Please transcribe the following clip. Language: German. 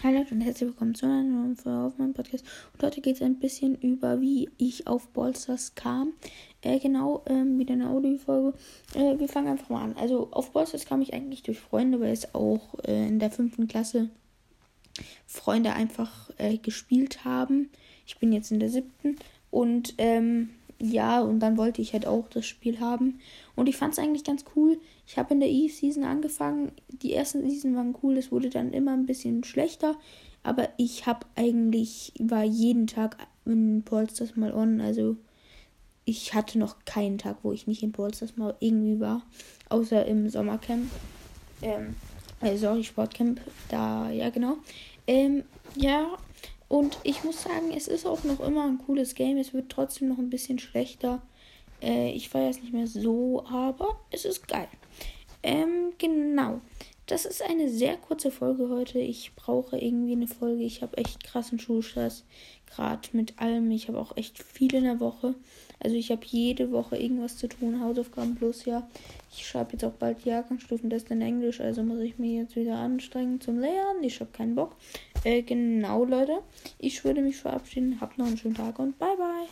Hallo und herzlich willkommen zu einer neuen Folge auf meinem Podcast. Und heute geht es ein bisschen über, wie ich auf Ballstars kam. Äh, genau, ähm, wieder eine Audiofolge. Äh, wir fangen einfach mal an. Also auf Ballstars kam ich eigentlich durch Freunde, weil es auch äh, in der fünften Klasse Freunde einfach äh, gespielt haben. Ich bin jetzt in der siebten und ähm, ja, und dann wollte ich halt auch das Spiel haben. Und ich fand es eigentlich ganz cool. Ich habe in der Eve-Season angefangen. Die ersten Season waren cool. Es wurde dann immer ein bisschen schlechter. Aber ich habe eigentlich, war jeden Tag in Polsters mal on. Also ich hatte noch keinen Tag, wo ich nicht in Polsters mal irgendwie war. Außer im Sommercamp. Ähm, äh, sorry, Sportcamp. Da, ja, genau. Ähm, ja, und ich muss sagen, es ist auch noch immer ein cooles Game. Es wird trotzdem noch ein bisschen schlechter. Äh, ich feiere es nicht mehr so, aber es ist geil. Ähm, genau. Das ist eine sehr kurze Folge heute. Ich brauche irgendwie eine Folge. Ich habe echt krassen Schulstress. Gerade mit allem. Ich habe auch echt viel in der Woche. Also ich habe jede Woche irgendwas zu tun. Hausaufgaben plus ja. Ich schreibe jetzt auch bald die Jahrgangsstufen. Das in Englisch. Also muss ich mich jetzt wieder anstrengen zum Lernen. Ich habe keinen Bock. Äh, genau, Leute. Ich würde mich verabschieden. Habt noch einen schönen Tag und bye bye.